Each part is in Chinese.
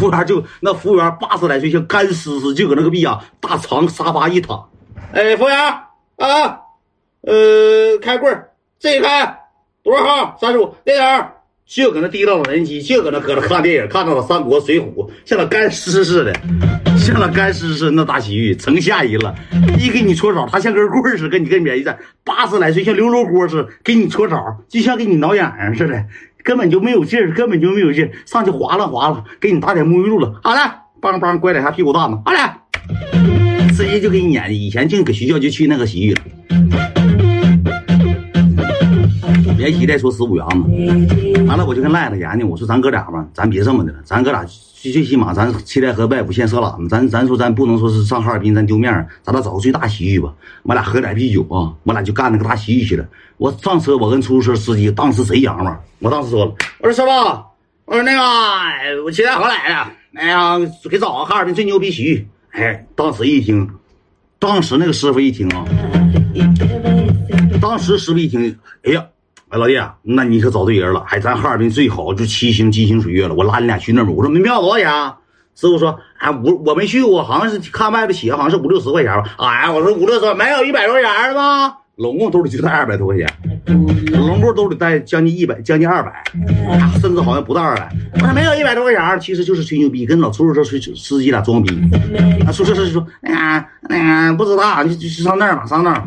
服务员就那服务员八十来岁，像干尸似的，就搁那个逼呀大长沙发一躺。哎，服务员啊，呃，开柜，这一开多少号？三十五，电影就搁那提到了人机，就搁那搁那看电影，看到了《三国》《水浒》，像那干尸似的，像那干尸似的那大洗浴，成吓人了。一给你搓澡，他像根棍似的，跟你跟边一站，八十来岁像刘罗锅似的，给你搓澡，就像给你挠痒痒似的，根本就没有劲儿，根本就没有劲儿，上去划拉划拉，给你打点沐浴露了，好了，梆梆拐两下屁股蛋子，好了，直接就给你撵。以前净搁学校就去那个洗浴了。连洗带说十五元嘛，完了我就跟赖子研究，我说咱哥俩吧，咱别这么的了，咱哥俩最最起码咱七台河外五县色懒子，咱咱说咱不能说是上哈尔滨咱丢面咱俩找个最大洗浴吧，我俩喝点啤酒啊，我俩就干那个大洗浴去了。我上车，我跟出租车司机当时贼洋嘛，我当时说了，我说师傅，我说那个我七台河来的，哎呀给找个哈尔滨最牛逼洗浴，哎，当时一听，当时那个师傅一听啊，当时师傅一听，哎呀。哎，老弟，那你可找对人了。哎，咱哈尔滨最好就七星金星水月了。我拉你俩去那边。我说门票多少钱？师傅说，哎，我我没去过，好像是看外头写，好像是五六十块钱吧。哎，我说五六十，没有一百多块钱的吗？拢共兜里就带二百多块钱，拢共兜里带将近一百，将近二百，甚至好像不到二百。我说没有一百多块钱，其实就是吹牛逼，跟老出租车司司机俩装逼。啊，出租车司机说，哎呀，哎呀，不知道，就就上那儿吧，上那儿，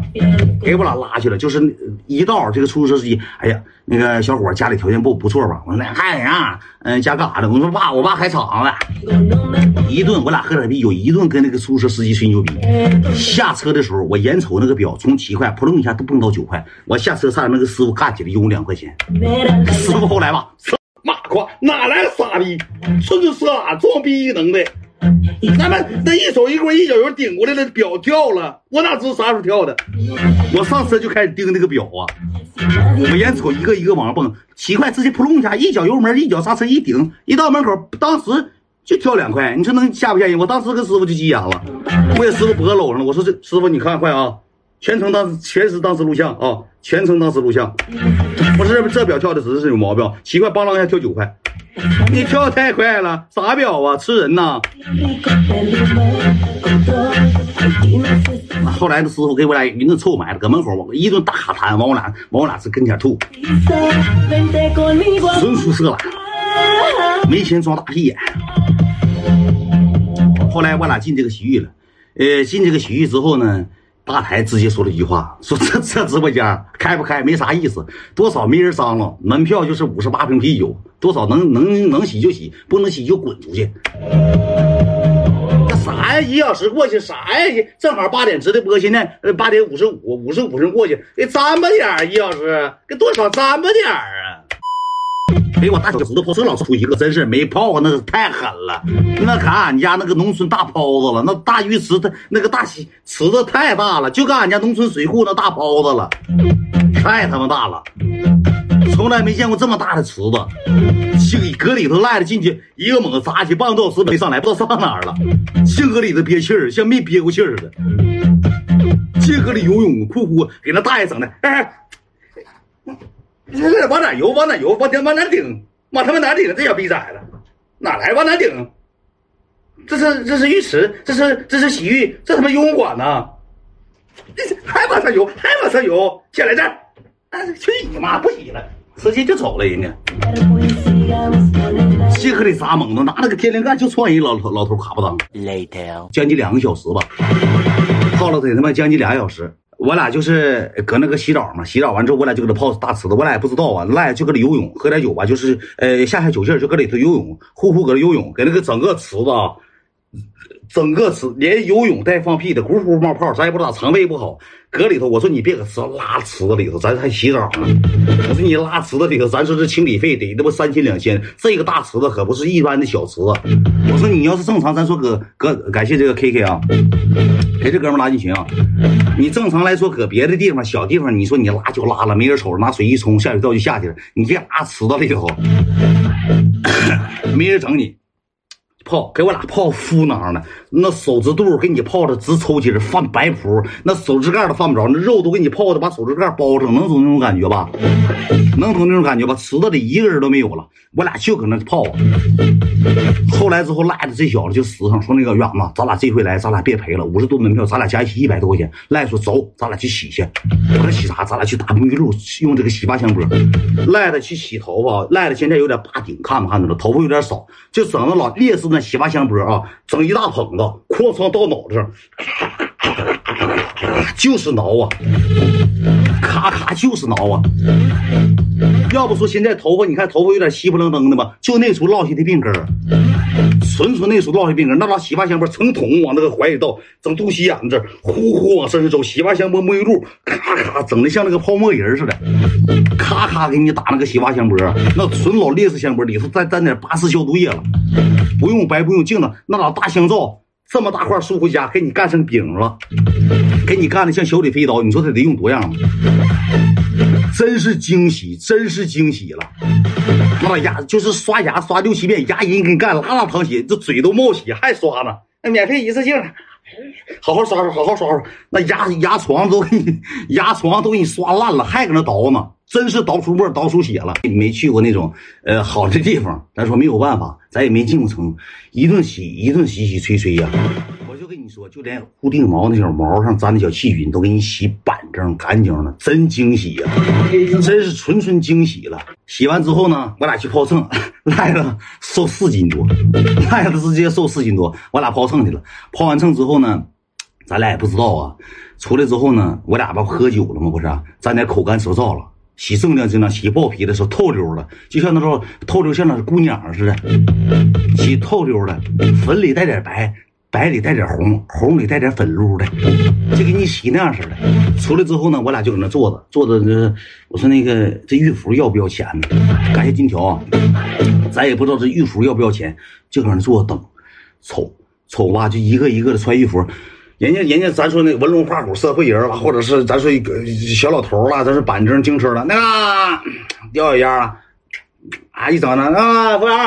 给我俩拉去了。就是一道这个出租车司机，哎呀，那个小伙家里条件不不错吧？我说那干啥？嗯，家干啥的？我说爸，我爸开厂的。一顿我俩喝点啤酒，一顿跟那个出租车司机吹牛逼。下车的时候，我眼瞅那个表从七块扑棱一下都蹦到九块。我下车上那个师傅干起来，用两块钱。师傅后来吧，骂夸哪来的傻逼，纯粹是俺装逼能耐。他们那一手一棍一脚油顶过来了，表掉了，我哪知道啥时候跳的？我上车就开始盯那个表啊，我眼瞅一个一个往上蹦，七块直接扑棱一下，一脚油门一脚刹车一顶，一到门口当时就跳两块，你说能吓不吓人？我当时跟师傅就急眼了，我给师傅脖子搂上了，我说这师傅你看快啊，全程当时全时当时录像啊，全程当时录像。我说这表跳的只是有毛病，七块邦啷一下跳九块。你跳太快了，啥表啊？吃人呐！后来的师傅给我俩一顿臭埋了，搁门口一顿大卡痰，往我俩往我俩是跟前吐，纯属色懒，没钱装大屁眼。后来我俩进这个洗浴了，呃，进这个洗浴之后呢。大台直接说了一句话，说这这直播间开不开没啥意思，多少没人张罗，门票就是五十八瓶啤酒，多少能能能洗就洗，不能洗就滚出去。那啥呀，一小时过去啥呀？正好八点直的播，现在八点五十五，五十五分过去，给沾吧点一小时，给多少沾吧点啊？给我大小石头泡，这老出一个，真是没泡过，那是太狠了。那赶俺家那个农村大泡子了，那大浴池它那个大池子太大了，就跟俺家农村水库那大泡子了，太他妈大了，从来没见过这么大的池子。兴搁里头赖着进去，一个猛子砸起，半个多小时没上来，不知道上哪了。兴搁里头憋气儿，像没憋过气儿似的。净搁里游泳，呼呼给那大爷整的，哎。这这往哪游？往哪游？往哪往哪顶？往他妈哪顶？这小逼崽子，哪来往哪顶？这是这是浴池，这是这是洗浴，这他妈游泳馆呢？还往上游，还往上游，下来这儿，去你妈！不洗了，直接就走了。人家谢克里撒猛子，拿那个天灵盖就撞人老头老头卡不当，将近两个小时吧，泡了得他妈将近俩小时。我俩就是搁那个洗澡嘛，洗澡完之后，我俩就搁那泡大池子。我俩也不知道啊，赖就搁里游泳，喝点酒吧，就是呃下下酒劲儿，就搁里头游泳，呼呼搁那游泳，给那个整个池子啊，整个池连游泳带放屁的，呼呼冒泡，咱也不知道肠胃不好，搁里头。我说你别搁池拉池子里头，咱还洗澡呢。我说你拉池子里头，咱说这清理费得那不三千两千，这个大池子可不是一般的小池子。我说你要是正常，咱说搁搁感谢这个 K K 啊。给这哥们拉进群啊！你正常来说，搁别的地方小地方，你说你拉就拉了，没人瞅着，拿水一冲，下水道就下去了。你这拉池子里头，没人整你，泡给我俩泡敷囊的，那手指肚给你泡的直抽筋泛白脯，那手指盖都犯不着，那肉都给你泡的把手指盖包上，能懂那种感觉吧？能懂那种感觉吧？池子里一个人都没有了，我俩就搁那泡。后来之后赖子这小子就死上说那个远子，咱俩这回来咱俩别赔了，五十多门票，咱俩加一起一百多块钱。赖说走，咱俩去洗去。我说洗啥？咱俩去打沐浴露，用这个洗发香波。赖子去洗头发，赖子现在有点霸顶，看没看着了？头发有点少，就整的老劣势那洗发香波啊，整一大捧子，哐哐到脑袋上，就是挠啊，咔咔就是挠啊。要不说现在头发，你看头发有点稀不楞登的吧？就那时候落下的病根儿，纯纯那时候落下病根，那把洗发香波成桶往那个怀里倒，整肚脐眼子呼呼往身上走，洗发香波沐浴露，咔咔整的像那个泡沫人似的，咔咔给你打那个洗发香波，那纯老劣质香波里头再沾点八四消毒液了，不用白不用净的，那老大香皂这么大块舒肤佳给你干成饼了，给你干的像小李飞刀，你说他得用多样？真是惊喜，真是惊喜了！那牙就是刷牙刷六七遍，牙龈给你干拉拉淌血，这嘴都冒血还刷呢。那免费一次性，好好刷刷，好好刷刷。那牙牙床都给你牙床都给你刷烂了，还搁那倒呢，真是倒出沫倒出血了。没去过那种呃好的地方，咱说没有办法，咱也没进过城，一顿洗一顿洗洗吹吹呀。我就跟你说，就连固定毛那小毛上粘的小细菌都给你洗板正干净了，真惊喜呀！真是纯纯惊喜了。洗完之后呢，我俩去泡秤，赖了瘦四斤多，赖了直接瘦四斤多。我俩泡秤去了，泡完秤之后呢，咱俩也不知道啊。出来之后呢，我俩不喝酒了吗？不是，咱俩口干舌燥了，洗锃亮锃亮，洗爆皮的时候透溜了，就像那时候透溜像那姑娘似的，洗透溜了，粉里带点白。白里带点红，红里带点粉撸的，就给你洗那样式的。出来之后呢，我俩就搁那坐着，坐着这，我说那个这玉服要不要钱呢？感谢金条啊，咱也不知道这玉服要不要钱，就搁那坐着等，瞅瞅吧，就一个一个的穿玉服。人家人家咱说那文龙画虎社会人了，或者是咱说一个小老头了，咱是板正精神了，那个掉一下啊，一整呢啊，服务员。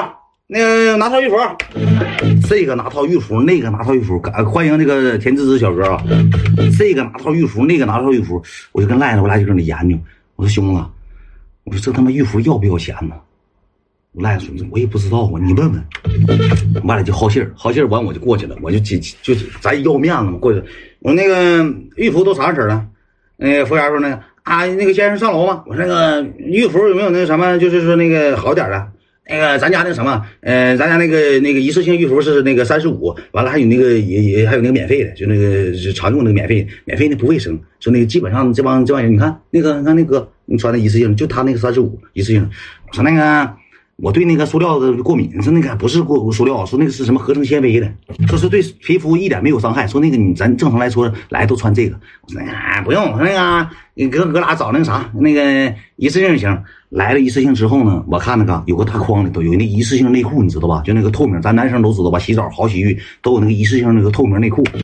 那个拿套玉服，这个拿套玉服，那个拿套玉服，欢迎那个田芝芝小哥啊！这个拿套玉服，那个拿套玉服，我就跟赖子，我俩就搁那研究。我说兄弟，我说这他妈玉服要不要钱呢？赖孙子我也不知道啊，你问问。完了就好信儿，好信儿完我就过去了，我就就就咱要面子嘛，过去了。我说那个玉服都啥色的？那个服务员说那个啊，那个先生上楼吧？我说那个玉服有没有那个什么，就是说那个好点的？那个咱家那什么，呃，咱家那个那个一次性浴服是那个三十五，完了还有那个也也还有那个免费的，就那个常用那个免费免费的不卫生，说那个基本上这帮这帮人，你看那个看那哥，你穿的一次性，就他那个三十五一次性，我说那个我对那个塑料的过敏，说那个不是过塑料，说那个是什么合成纤维的，说是对皮肤一点没有伤害，说那个你咱正常来说来都穿这个，我说哎不用，我说那个你哥哥俩找那个啥那个一次性就行。来了一次性之后呢，我看那个有个大筐里头有那一次性内裤，你知道吧？就那个透明，咱男生都知道吧？洗澡好洗浴都有那个一次性那个透明内裤。